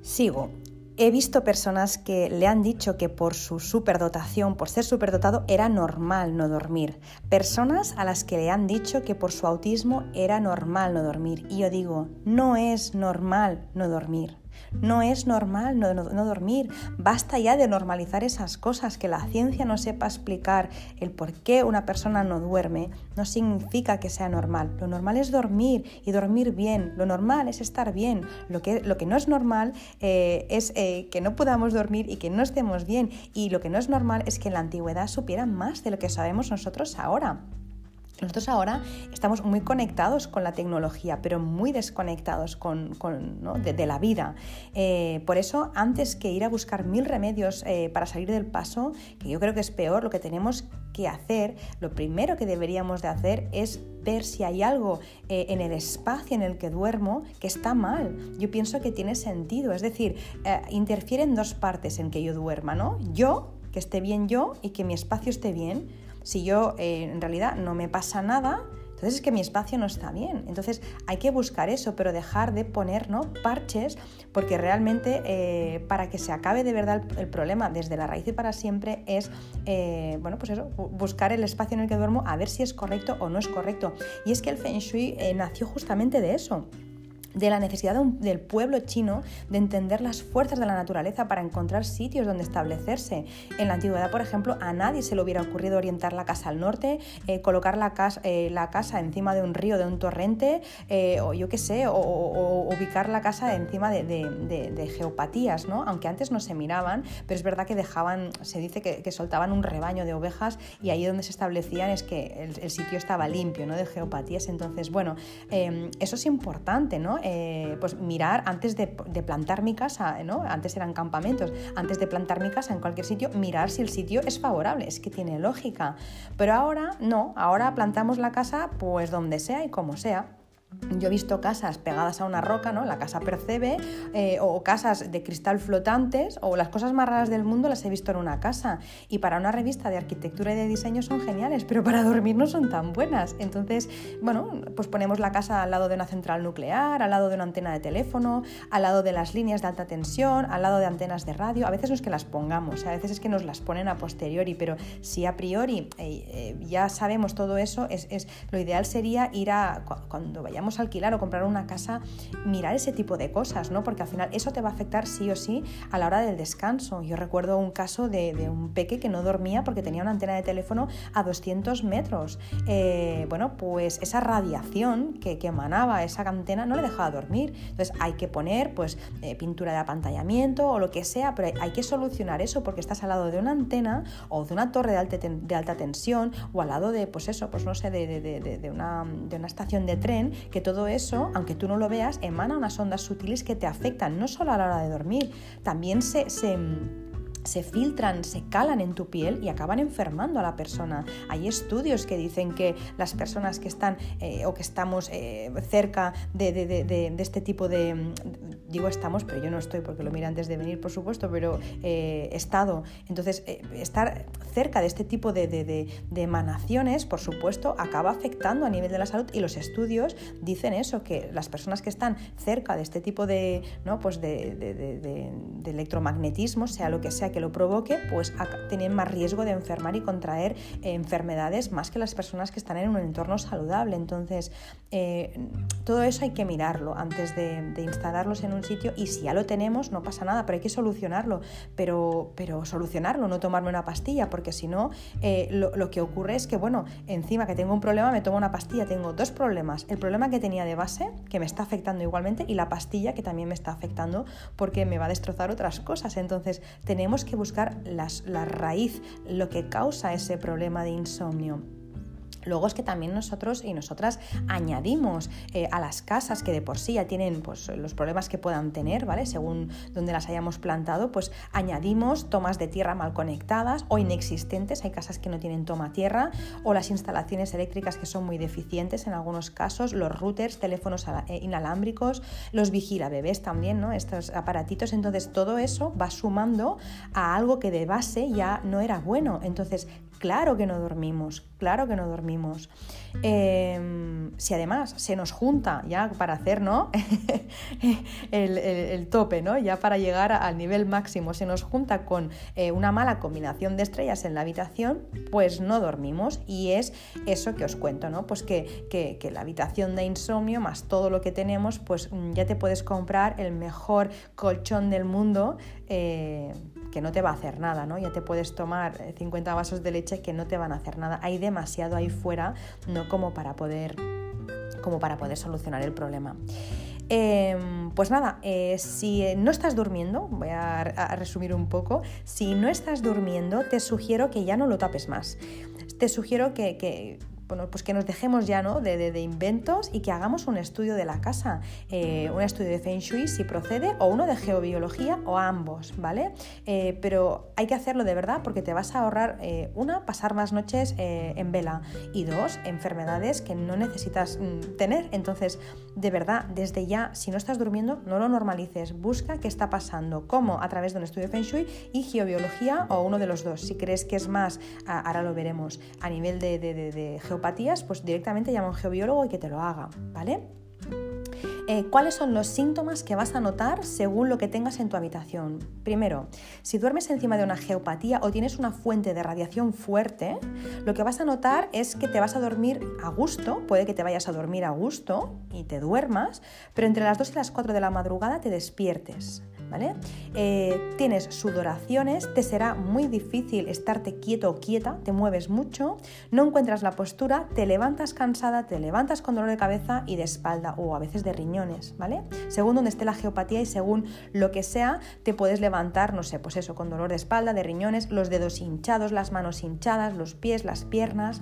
Sigo. He visto personas que le han dicho que por su superdotación, por ser superdotado, era normal no dormir. Personas a las que le han dicho que por su autismo era normal no dormir. Y yo digo, no es normal no dormir. No es normal no, dormir. Basta ya de normalizar esas cosas. Que la ciencia no sepa explicar el por qué una persona no duerme no significa que sea normal. Lo normal es dormir y dormir bien. Lo normal es estar bien. Lo que, lo que no es normal eh, es eh, que no podamos dormir y que no estemos bien. Y lo que no es normal es que en la antigüedad supieran más de lo que sabemos nosotros ahora. Nosotros ahora estamos muy conectados con la tecnología, pero muy desconectados con, de, la vida. Eh, por eso, antes que ir a buscar mil remedios eh, para salir del paso, que yo creo que es peor, lo que tenemos que hacer, lo primero que deberíamos de hacer es ver si hay algo eh, en el espacio en el que duermo que está mal. Yo pienso que tiene sentido, es decir, interfieren dos partes en que yo duerma, ¿no? Yo, que esté bien yo y que mi espacio esté bien si yo eh, en realidad no me pasa nada, entonces es que mi espacio no está bien. Entonces hay que buscar eso, pero dejar de poner parches, porque realmente eh, para que se acabe de verdad el, problema desde la raíz y para siempre es, eh, bueno, pues eso, buscar el espacio en el que duermo a ver si es correcto o no es correcto. Y es que el Feng Shui nació justamente de eso de la necesidad del pueblo chino de entender las fuerzas de la naturaleza para encontrar sitios donde establecerse. En la antigüedad, por ejemplo, a nadie se le hubiera ocurrido orientar la casa al norte, eh, colocar la casa, eh, la casa, encima de un río, de un torrente, eh, o yo qué sé, o, ubicar la casa encima de, geopatías, ¿no? Aunque antes no se miraban, pero es verdad que dejaban, se dice que, soltaban un rebaño de ovejas y ahí donde se establecían es que el, sitio estaba limpio, ¿no? De geopatías. Entonces, bueno, eso es importante, ¿no? Eh, pues mirar antes de, plantar mi casa, ¿no? Antes eran campamentos, antes de plantar mi casa en cualquier sitio, mirar si el sitio es favorable, es que tiene lógica. Pero ahora no, ahora plantamos la casa pues donde sea y como sea. Yo he visto casas pegadas a una roca, ¿no? La casa percebe, eh, o casas de cristal flotantes, o las cosas más raras del mundo las he visto en una casa. Y para una revista de arquitectura y de diseño son geniales, pero para dormir no son tan buenas. Entonces, bueno, pues ponemos la casa al lado de una central nuclear, al lado de una antena de teléfono, al lado de las líneas de alta tensión, al lado de antenas de radio. A veces no es que las pongamos, a veces es que nos las ponen a posteriori, pero si a priori eh, eh, ya sabemos todo eso, es, es, lo ideal sería ir a cuando vayamos alquilar o comprar una casa, mirar ese tipo de cosas, ¿no? Porque al final eso te va a afectar sí o sí a la hora del descanso. Yo recuerdo un caso de, un peque que no dormía porque tenía una antena de teléfono a 200 metros. Eh, bueno, pues esa radiación que, emanaba esa antena no le dejaba dormir. Entonces hay que poner pues eh, pintura de apantallamiento o lo que sea, pero hay, que solucionar eso porque estás al lado de una antena o de una torre de alta, de alta tensión o al lado de, pues eso, pues no sé, de, de una, una estación de tren que todo eso, aunque tú no lo veas, emana unas ondas sutiles que te afectan no solo a la hora de dormir, también se, se se filtran, se calan en tu piel y acaban enfermando a la persona. Hay estudios que dicen que las personas que están eh, o que estamos eh, cerca de, este tipo de, digo estamos, pero yo no estoy porque lo mira antes de venir, por supuesto, pero eh, estado. Entonces, estar cerca de este tipo de, emanaciones, por supuesto, acaba afectando a nivel de la salud y los estudios dicen eso, que las personas que están cerca de este tipo de, ¿no? pues de electromagnetismo, sea lo que sea, que lo provoque, pues tienen más riesgo de enfermar y contraer eh, enfermedades más que las personas que están en un entorno saludable. Entonces, eh, todo eso hay que mirarlo antes de, instalarlos en un sitio y si ya lo tenemos, no pasa nada, pero hay que solucionarlo. Pero, pero solucionarlo, no tomarme una pastilla, porque si no, eh, lo, lo, que ocurre es que, bueno, encima que tengo un problema, me tomo una pastilla, tengo dos problemas. El problema que tenía de base, que me está afectando igualmente, y la pastilla que también me está afectando porque me va a destrozar otras cosas. Entonces, tenemos que buscar la raíz, lo que causa ese problema de insomnio. Luego es que también nosotros y nosotras añadimos eh, a las casas que de por sí ya tienen pues, los problemas que puedan tener, ¿vale? Según donde las hayamos plantado, pues añadimos tomas de tierra mal conectadas o inexistentes. Hay casas que no tienen toma tierra o las instalaciones eléctricas que son muy deficientes en algunos casos, los routers, teléfonos eh, inalámbricos, los vigila bebés también, ¿no? Estos aparatitos. Entonces todo eso va sumando a algo que de base ya no era bueno. Entonces, claro que no dormimos, claro que no dormimos. Em, si además se nos junta ya para hacer ¿no? el, tope, ¿no? ya para llegar al nivel máximo, se nos junta con eh, una mala combinación de estrellas en la habitación, pues no dormimos. Y es eso que os cuento, ¿no? Pues que, que, la habitación de insomnio más todo lo que tenemos, pues ya te puedes comprar el mejor colchón del mundo. Eh, que no te va a hacer nada, ¿no? Ya te puedes tomar 50 eh, vasos de leche que no te van a hacer nada. Hay demasiado ahí fuera, no como para poder, como para poder solucionar el problema. Em, pues nada, eh, si no estás durmiendo, voy a, resumir un poco, si no estás durmiendo, te sugiero que ya no lo tapes más. Te sugiero que pues que nos dejemos ya ¿no? de, inventos y que hagamos un estudio de la casa, eh, un estudio de Feng Shui si procede, o uno de geobiología o ambos, ¿vale? Eh, pero hay que hacerlo de verdad porque te vas a ahorrar, eh, una, pasar más noches en vela y dos, enfermedades que no necesitas mm, tener. Entonces, de verdad, desde ya, si no estás durmiendo, no lo normalices, busca qué está pasando, cómo a través de un estudio de Feng Shui y geobiología o uno de los dos. Si crees que es más, ahora lo veremos, a nivel de, de, de, pues directamente llama a un geobiólogo y que te lo haga, ¿vale? Eh, ¿Cuáles son los síntomas que vas a notar según lo que tengas en tu habitación? Primero, si duermes encima de una geopatía o tienes una fuente de radiación fuerte, lo que vas a notar es que te vas a dormir a gusto, puede que te vayas a dormir a gusto y te duermas, pero entre las 2 y las 4 de la madrugada te despiertes. ¿Vale? Eh, tienes sudoraciones, te será muy difícil estarte quieto o quieta, te mueves mucho, no encuentras la postura, te levantas cansada, te levantas con dolor de cabeza y de espalda o a veces de riñones, ¿vale? Según donde esté la geopatía y según lo que sea, te puedes levantar, no sé, pues eso, con dolor de espalda, de riñones, los dedos hinchados, las manos hinchadas, los pies, las piernas.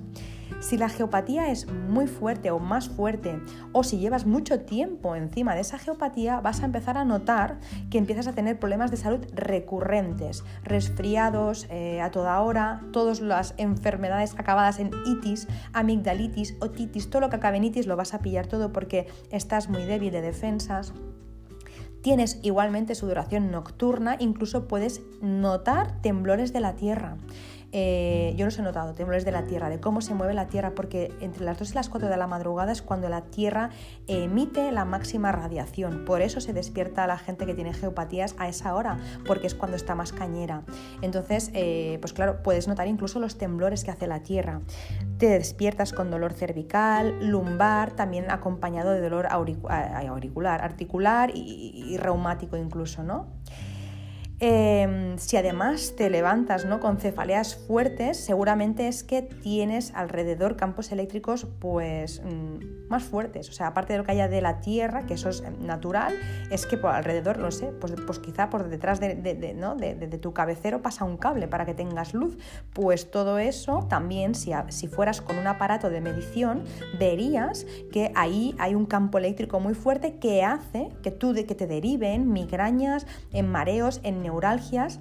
Si la geopatía es muy fuerte o más fuerte, o si llevas mucho tiempo encima de esa geopatía, vas a empezar a notar que empiezas a tener problemas de salud recurrentes, resfriados eh, a toda hora, todas las enfermedades acabadas en itis, amigdalitis, otitis, todo lo que acabe en itis lo vas a pillar todo porque estás muy débil de defensas. Tienes igualmente sudoración nocturna, incluso puedes notar temblores de la tierra. Eh, yo los he notado, temblores de la Tierra, de cómo se mueve la Tierra, porque entre las 2 y las 4 de la madrugada es cuando la Tierra emite la máxima radiación. Por eso se despierta la gente que tiene geopatías a esa hora, porque es cuando está más cañera. Entonces, eh, pues claro, puedes notar incluso los temblores que hace la Tierra. Te despiertas con dolor cervical, lumbar, también acompañado de dolor auricular, articular y reumático incluso, ¿no? Em, si además te levantas ¿no? con cefaleas fuertes, seguramente es que tienes alrededor campos eléctricos pues, mm, más fuertes. O sea, aparte de lo que haya de la Tierra, que eso es em, natural, es que por alrededor, no sé, pues, pues quizá por detrás de, de, tu cabecero pasa un cable para que tengas luz. Pues todo eso también, si, si fueras con un aparato de medición, verías que ahí hay un campo eléctrico muy fuerte que hace que, tú, que te deriven migrañas, en mareos, en neuralgias.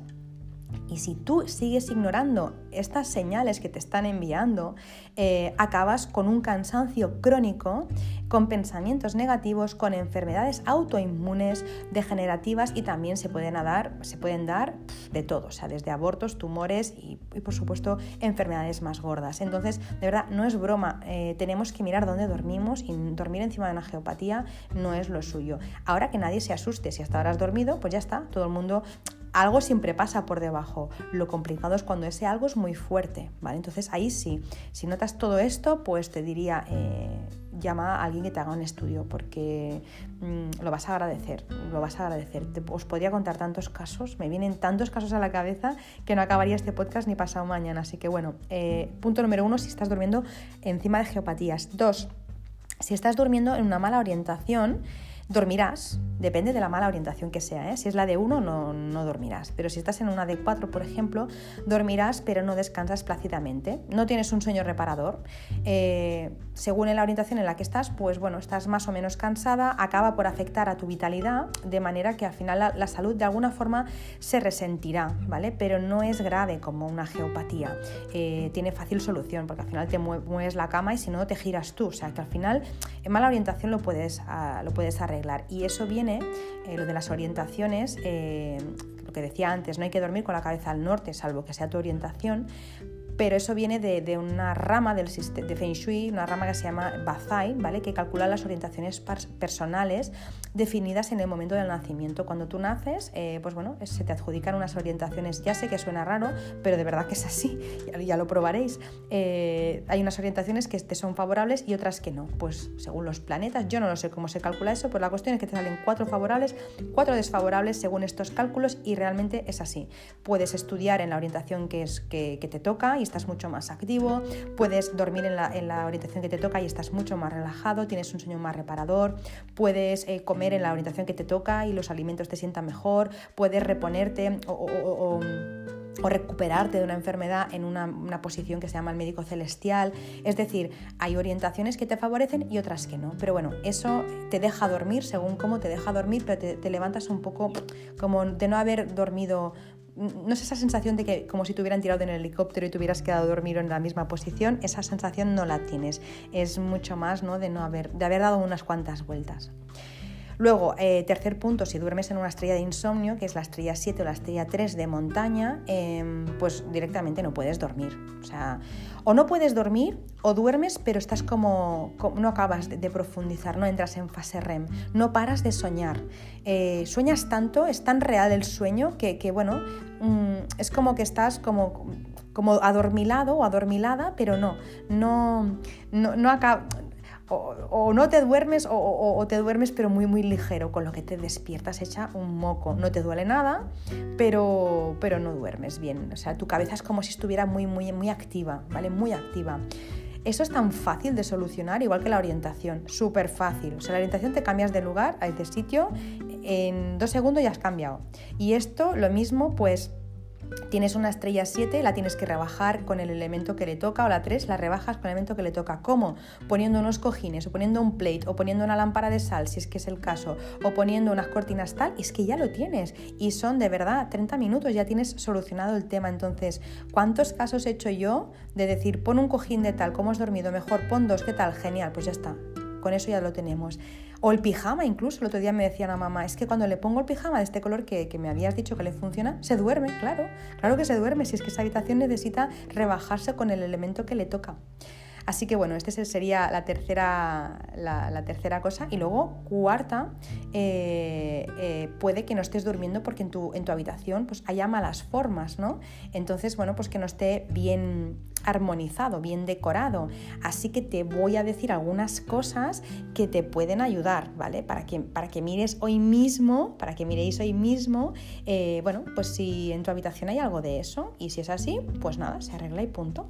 Y si tú sigues ignorando estas señales que te están enviando, eh, acabas con un cansancio crónico, con pensamientos negativos, con enfermedades autoinmunes, degenerativas y también se pueden dar, se pueden dar de todo, o sea, desde abortos, tumores y, por supuesto enfermedades más gordas. Entonces, de verdad, no es broma, eh, tenemos que mirar dónde dormimos y dormir encima de una geopatía no es lo suyo. Ahora que nadie se asuste, si hasta ahora has dormido, pues ya está, todo el mundo algo siempre pasa por debajo. Lo complicado es cuando ese algo es muy fuerte, ¿vale? Entonces ahí sí, si notas todo esto, pues te diría, eh, llama a alguien que te haga un estudio, porque mm, lo vas a agradecer, lo vas a agradecer. os podría contar tantos casos, me vienen tantos casos a la cabeza que no acabaría este podcast ni pasado mañana. Así que bueno, eh, punto número uno, si estás durmiendo encima de geopatías. Dos, si estás durmiendo en una mala orientación, dormirás, Depende de la mala orientación que sea. ¿eh? Si es la de 1, no, no, dormirás. Pero si estás en una de 4, por ejemplo, dormirás, pero no descansas plácidamente. No tienes un sueño reparador. Eh, según la orientación en la que estás, pues bueno, estás más o menos cansada, acaba por afectar a tu vitalidad, de manera que al final la, salud de alguna forma se resentirá, ¿vale? Pero no es grave como una geopatía. Eh, tiene fácil solución, porque al final te mueves la cama y si no te giras tú. O sea que al final en mala orientación lo puedes, ah, lo puedes arreglar. Y eso viene eh, lo de las orientaciones, eh, lo que decía antes, no hay que dormir con la cabeza al norte, salvo que sea tu orientación, pero eso viene de, una rama del, de Feng Shui, una rama que se llama Bazai, ¿vale? que calcula las orientaciones personales definidas en el momento del nacimiento. Cuando tú naces, eh, pues bueno, se te adjudican unas orientaciones, ya sé que suena raro, pero de verdad que es así, ya, lo probaréis. Eh, hay unas orientaciones que te son favorables y otras que no, pues según los planetas, yo no lo sé cómo se calcula eso, pero la cuestión es que te salen cuatro favorables, cuatro desfavorables según estos cálculos y realmente es así. Puedes estudiar en la orientación que, es, que te toca y estás mucho más activo, puedes dormir en la, orientación que te toca y estás mucho más relajado, tienes un sueño más reparador, puedes eh, comer en la orientación que te toca y los alimentos te sientan mejor, puedes reponerte o, recuperarte de una enfermedad en una, posición que se llama el médico celestial. Es decir, hay orientaciones que te favorecen y otras que no. Pero bueno, eso te deja dormir según cómo te deja dormir, pero te levantas un poco como de no haber dormido no es esa sensación de que como si te hubieran tirado en el helicóptero y te hubieras quedado dormido en la misma posición, esa sensación no la tienes. Es mucho más ¿no? de no haber, de haber dado unas cuantas vueltas. Luego, eh, tercer punto, si duermes en una estrella de insomnio, que es la estrella 7 o la estrella 3 de montaña, em, pues directamente no puedes dormir. O sea, o no puedes dormir o duermes, pero estás como, no acabas de, profundizar, no entras en fase REM, no paras de soñar. Eh, sueñas tanto, es tan real el sueño que, bueno, mm, es como que estás como como adormilado o adormilada, pero no, no, no, no acaba, o, no te duermes o, te duermes pero muy muy ligero, con lo que te despiertas hecha un moco. No te duele nada, pero, pero no duermes bien. O sea, tu cabeza es como si estuviera muy muy muy activa, ¿vale? Muy activa. Eso es tan fácil de solucionar, igual que la orientación, súper fácil. O sea, la orientación te cambias de lugar, de sitio, en dos segundos ya has cambiado. Y esto, lo mismo, pues Tienes una estrella 7, la tienes que rebajar con el elemento que le toca, o la 3 la rebajas con el elemento que le toca. ¿Cómo? Poniendo unos cojines, o poniendo un plate, o poniendo una lámpara de sal, si es que es el caso, o poniendo unas cortinas tal, es que ya lo tienes. Y son de verdad 30 minutos, ya tienes solucionado el tema. Entonces, ¿cuántos casos he hecho yo de decir, pon un cojín de tal, ¿cómo has dormido? Mejor, pon dos, ¿qué tal? Genial, pues ya está. Con eso ya lo tenemos. O el pijama incluso. El otro día me decía una mamá, es que cuando le pongo el pijama de este color que, me habías dicho que le funciona, se duerme, claro. Claro que se duerme, si es que esa habitación necesita rebajarse con el elemento que le toca. Así que bueno, esta sería la tercera, la, tercera cosa. Y luego, cuarta, eh, eh, puede que no estés durmiendo porque en tu, en tu habitación pues, haya malas formas, ¿no? Entonces, bueno, pues que no esté bien armonizado, bien decorado. Así que te voy a decir algunas cosas que te pueden ayudar, ¿vale? Para que, para que mires hoy mismo, para que miréis hoy mismo, eh, bueno, pues si en tu habitación hay algo de eso y si es así, pues nada, se arregla y punto.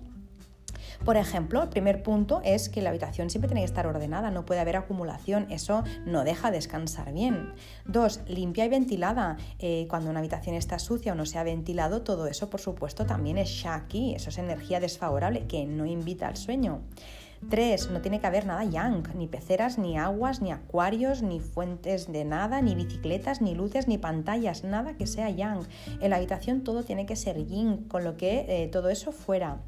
Por ejemplo, el primer punto es que la habitación siempre tiene que estar ordenada, no puede haber acumulación, eso no deja descansar bien. Dos, limpia y ventilada. Eh, cuando una habitación está sucia o no se ha ventilado, todo eso por supuesto también es shaki, eso es energía desfavorable que no invita al sueño. Tres, No tiene que haber nada yang, ni peceras, ni aguas, ni acuarios, ni fuentes de nada, ni bicicletas, ni luces, ni pantallas, nada que sea yang. En la habitación todo tiene que ser yin, con lo que eh, todo eso fuera.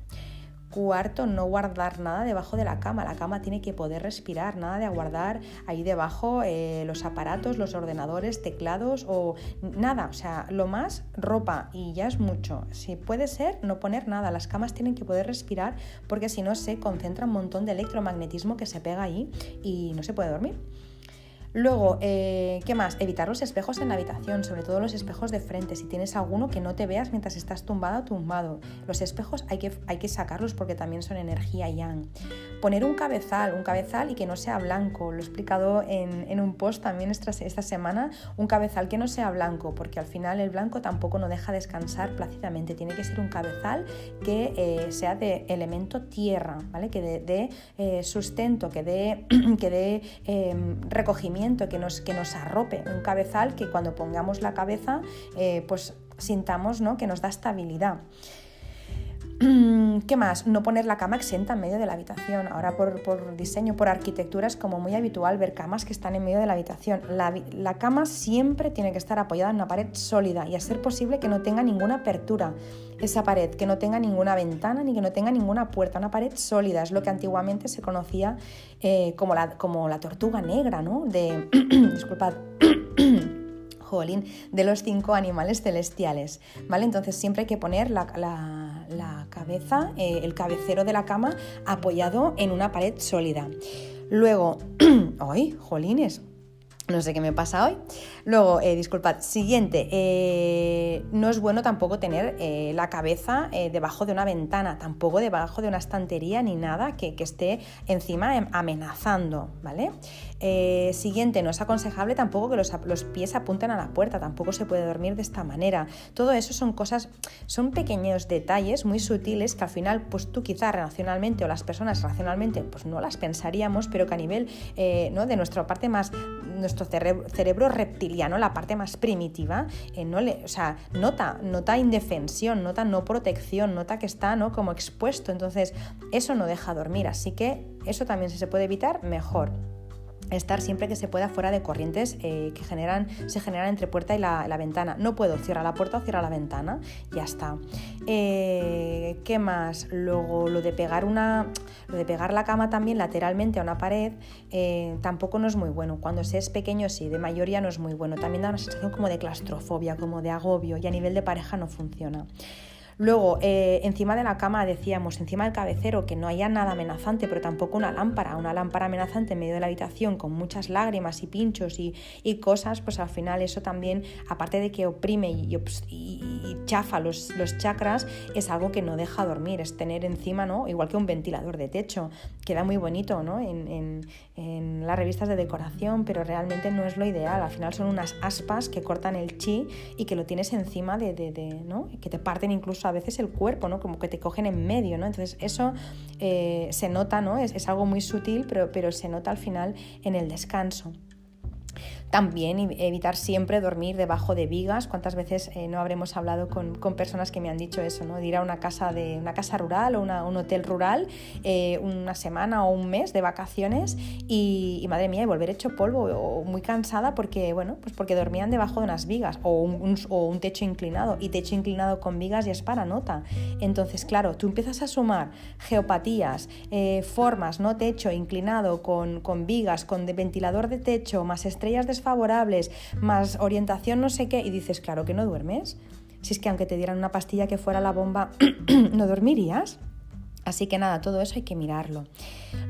Cuarto, no guardar nada debajo de la cama. La cama tiene que poder respirar, nada de guardar ahí debajo eh, los aparatos, los ordenadores, teclados o nada. O sea, lo más ropa y ya es mucho. Si puede ser, no poner nada. Las camas tienen que poder respirar porque si no se concentra un montón de electromagnetismo que se pega ahí y no se puede dormir. Luego, eh, ¿qué más? Evitar los espejos en la habitación, sobre todo los espejos de frente. Si tienes alguno que no te veas mientras estás tumbado o tumbado. Los espejos hay que, hay que sacarlos porque también son energía yang. Poner un cabezal, un cabezal y que no sea blanco. Lo he explicado en, un post también esta, esta, semana. Un cabezal que no sea blanco, porque al final el blanco tampoco no deja descansar plácidamente. Tiene que ser un cabezal que eh, sea de elemento tierra, ¿vale? Que dé eh, sustento, que dé que em, recogimiento que nos, que nos arrope, un cabezal que cuando pongamos la cabeza eh, pues sintamos ¿no? que nos da estabilidad. ¿Qué más? No poner la cama exenta en medio de la habitación. Ahora por, diseño, por arquitectura es como muy habitual ver camas que están en medio de la habitación. La, cama siempre tiene que estar apoyada en una pared sólida y a ser posible que no tenga ninguna apertura esa pared, que no tenga ninguna ventana ni que no tenga ninguna puerta. Una pared sólida es lo que antiguamente se conocía eh, como, la, como la tortuga negra, ¿no? De, disculpad. de los cinco animales celestiales, ¿vale? Entonces siempre hay que poner la, cabeza, eh, el cabecero de la cama apoyado en una pared sólida. Luego, ¡ay, jolines! No sé qué me pasa hoy. Luego, eh, disculpad, siguiente, eh, no es bueno tampoco tener eh, la cabeza debajo de una ventana, tampoco debajo de una estantería ni nada que, esté encima em, amenazando, ¿vale? siguiente, no es aconsejable tampoco que los, los, pies apunten a la puerta, tampoco se puede dormir de esta manera. Todo eso son cosas, son pequeños detalles muy sutiles que al final, pues tú quizás racionalmente o las personas racionalmente, pues no las pensaríamos, pero que a nivel ¿no? de nuestra parte más, nuestro cerebro, reptiliano, la parte más primitiva, eh, no le, o sea, nota, nota indefensión, nota no protección, nota que está ¿no? como expuesto. Entonces, eso no deja dormir. Así que eso también si se puede evitar, mejor. Estar siempre que se pueda fuera de corrientes eh, que generan, se generan entre puerta y la, ventana. No puedo, cierra la puerta o cierra la ventana, ya está. Eh, ¿Qué más? Luego lo de pegar una. Lo de pegar la cama también lateralmente a una pared eh, tampoco no es muy bueno. Cuando se es pequeño sí, de mayoría no es muy bueno. También da una sensación como de claustrofobia, como de agobio y a nivel de pareja no funciona. Luego, eh, encima de la cama decíamos, encima del cabecero, que no haya nada amenazante, pero tampoco una lámpara, una lámpara amenazante en medio de la habitación con muchas lágrimas y pinchos y, cosas, pues al final eso también, aparte de que oprime y, chafa los, los, chakras, es algo que no deja dormir, es tener encima, ¿no? Igual que un ventilador de techo, queda muy bonito, ¿no? En, las revistas de decoración, pero realmente no es lo ideal, al final son unas aspas que cortan el chi y que lo tienes encima de, de ¿no? Que te parten incluso a veces el cuerpo, ¿no? Como que te cogen en medio, ¿no? Entonces eso eh, se nota, ¿no? Es, es, algo muy sutil, pero, pero se nota al final en el descanso. También evitar siempre dormir debajo de vigas. ¿Cuántas veces eh, no habremos hablado con, personas que me han dicho eso, ¿no? de ir a una casa, de, una casa rural o un hotel rural eh, una semana o un mes de vacaciones y, madre mía, y volver hecho polvo o muy cansada porque, bueno, pues porque dormían debajo de unas vigas o un, techo inclinado y techo inclinado con vigas ya es para nota. Entonces, claro, tú empiezas a sumar geopatías, eh, formas, no techo inclinado con, con vigas, con ventilador de techo, más estrellas de favorables, más orientación no sé qué, y dices, claro que no duermes. Si es que aunque te dieran una pastilla que fuera la bomba, no dormirías. Así que nada, todo eso hay que mirarlo.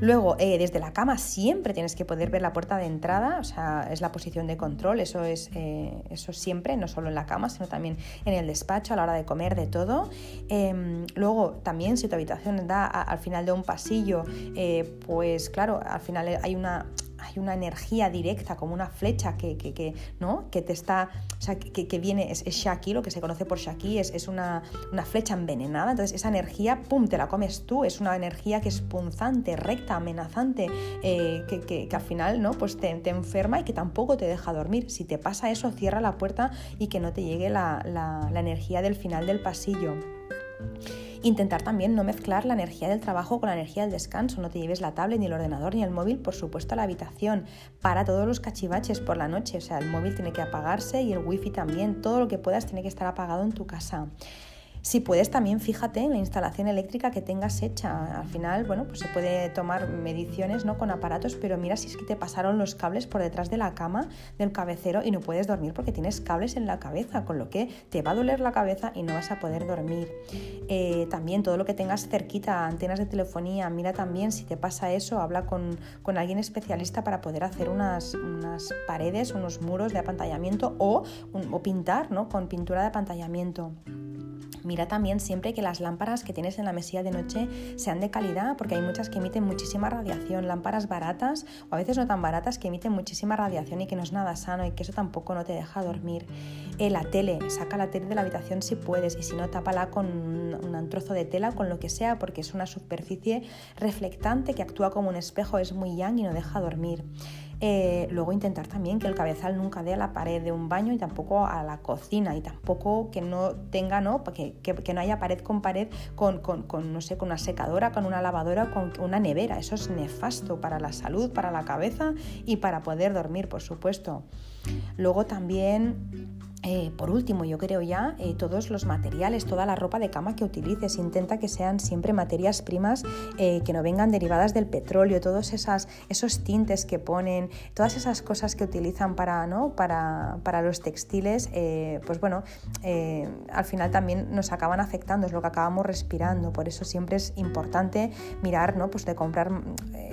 Luego, eh, desde la cama siempre tienes que poder ver la puerta de entrada, o sea, es la posición de control, eso es eh, eso siempre, no solo en la cama, sino también en el despacho, a la hora de comer, de todo. Em, luego, también si tu habitación da al final de un pasillo, eh, pues claro, al final hay una hay una energía directa, como una flecha que, ¿no? que te está, o sea, que, viene, es, Shaki, lo que se conoce por Shaki, es, es una, flecha envenenada, entonces esa energía, ¡pum!, te la comes tú, es una energía que es punzante, recta, amenazante, eh, que, al final, ¿no? Pues te, enferma y que tampoco te deja dormir. Si te pasa eso, cierra la puerta y que no te llegue la, la energía del final del pasillo. Intentar también no mezclar la energía del trabajo con la energía del descanso. No te lleves la tablet, ni el ordenador, ni el móvil, por supuesto, a la habitación. Para todos los cachivaches por la noche. O sea, el móvil tiene que apagarse y el wifi también. Todo lo que puedas tiene que estar apagado en tu casa. Si puedes también fíjate en la instalación eléctrica que tengas hecha. Al final, bueno, pues se puede tomar mediciones ¿no? con aparatos, pero mira si es que te pasaron los cables por detrás de la cama del cabecero y no puedes dormir porque tienes cables en la cabeza, con lo que te va a doler la cabeza y no vas a poder dormir. Eh, también todo lo que tengas cerquita, antenas de telefonía, mira también si te pasa eso, habla con, alguien especialista para poder hacer unas, unas, paredes, unos muros de apantallamiento o, o pintar ¿no? con pintura de apantallamiento. Mira también siempre que las lámparas que tienes en la mesilla de noche sean de calidad, porque hay muchas que emiten muchísima radiación, lámparas baratas o a veces no tan baratas que emiten muchísima radiación y que no es nada sano y que eso tampoco no te deja dormir. Eh, la tele, saca la tele de la habitación si puedes y si no, tápala con un trozo de tela, con lo que sea, porque es una superficie reflectante que actúa como un espejo, es muy yang y no deja dormir. Eh, luego intentar también que el cabezal nunca dé a la pared de un baño y tampoco a la cocina y tampoco que no tenga, ¿no? Que, que, no haya pared con pared con, con, con, no sé, con una secadora, con una lavadora, con una nevera. Eso es nefasto para la salud, para la cabeza y para poder dormir, por supuesto. Luego también eh, por último, yo creo ya, eh, todos los materiales, toda la ropa de cama que utilices, intenta que sean siempre materias primas eh, que no vengan derivadas del petróleo, todos esas, esos tintes que ponen, todas esas cosas que utilizan para, ¿no? para, para los textiles, pues bueno, al final también nos acaban afectando, es lo que acabamos respirando, por eso siempre es importante mirar, ¿no? Pues de comprar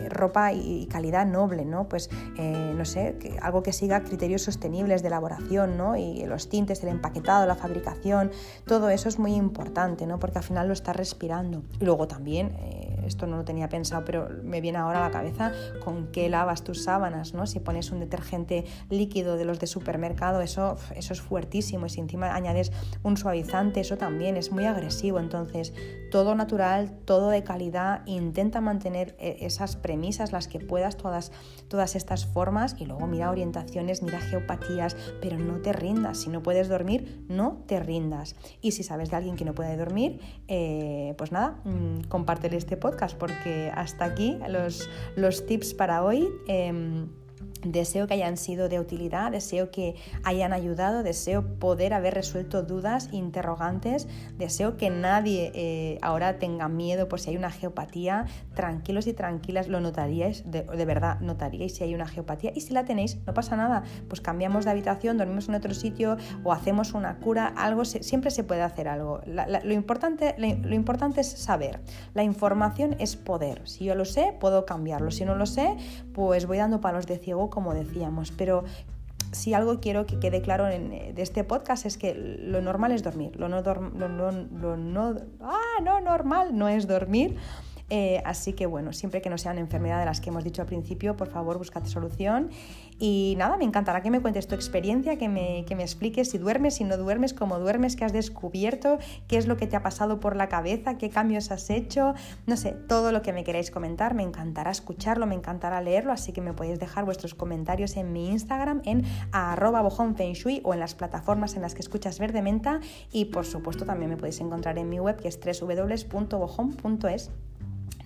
ropa y, calidad noble, ¿no? Pues, no sé, algo que siga criterios sostenibles de elaboración, ¿no? Y los tintes, el empaquetado, la fabricación, todo eso es muy importante, ¿no? Porque al final lo estás respirando. Y luego también, eh, esto no lo tenía pensado, pero me viene ahora a la cabeza con qué lavas tus sábanas, ¿no? Si pones un detergente líquido de los de supermercado, eso, eso es fuertísimo. Y si encima añades un suavizante, eso también es muy agresivo. Entonces, todo natural, todo de calidad, intenta mantener eh, esas premisas, las que puedas, todas, todas estas formas, y luego mira orientaciones, mira geopatías, pero no te rindas si no puedes dormir, no te rindas. Y si sabes de alguien que no puede dormir, eh, pues nada, mm, compártele este podcast porque hasta aquí los, los tips para hoy. Em, Deseo que hayan sido de utilidad, deseo que hayan ayudado, deseo poder haber resuelto dudas, interrogantes, deseo que nadie eh, ahora tenga miedo por si hay una geopatía. Tranquilos y tranquilas, lo notaríais, de, verdad, notaríais si hay una geopatía. Y si la tenéis, no pasa nada, pues cambiamos de habitación, dormimos en otro sitio o hacemos una cura, algo, siempre se puede hacer algo. lo, importante, lo importante es saber. La información es poder. Si yo lo sé, puedo cambiarlo. Si no lo sé, pues voy dando palos de ciego como decíamos, pero si algo quiero que quede claro en, de este podcast es que lo normal es dormir, lo no, lo no, ah, no normal no es dormir. Eh, así que bueno, siempre que no sea una enfermedad de las que hemos dicho al principio, por favor, buscad solución. Y nada, me encantará que me cuentes tu experiencia, que me, que me expliques si duermes, si no duermes, cómo duermes, qué has descubierto, qué es lo que te ha pasado por la cabeza, qué cambios has hecho, no sé, todo lo que me queráis comentar, me encantará escucharlo, me encantará leerlo, así que me podéis dejar vuestros comentarios en mi Instagram, en arroba bojonfengshui o en las plataformas en las que escuchas Verde Menta y por supuesto también me podéis encontrar en mi web que es www.bojon.es.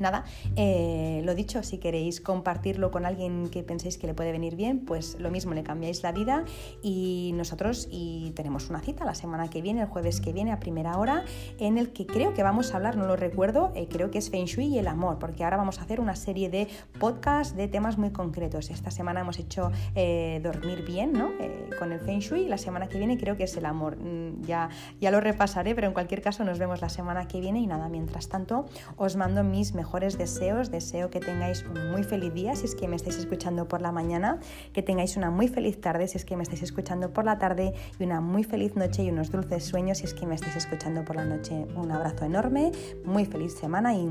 Nada, eh, lo dicho, si queréis compartirlo con alguien que penséis que le puede venir bien, pues lo mismo, le cambiáis la vida y nosotros y tenemos una cita la semana que viene, el jueves que viene a primera hora, en el que creo que vamos a hablar, no lo recuerdo, eh, creo que es Feng Shui y el amor, porque ahora vamos a hacer una serie de podcasts de temas muy concretos. Esta semana hemos hecho eh, dormir bien, ¿no? con el Feng Shui la semana que viene creo que es el amor. Mm, ya, ya lo repasaré, pero en cualquier caso nos vemos la semana que viene y nada, mientras tanto os mando mis mejores deseos. Deseo que tengáis un muy feliz día si es que me estáis escuchando por la mañana, que tengáis una muy feliz tarde si es que me estáis escuchando por la tarde y una muy feliz noche y unos dulces sueños si es que me estáis escuchando por la noche. Un abrazo enorme, muy feliz semana y...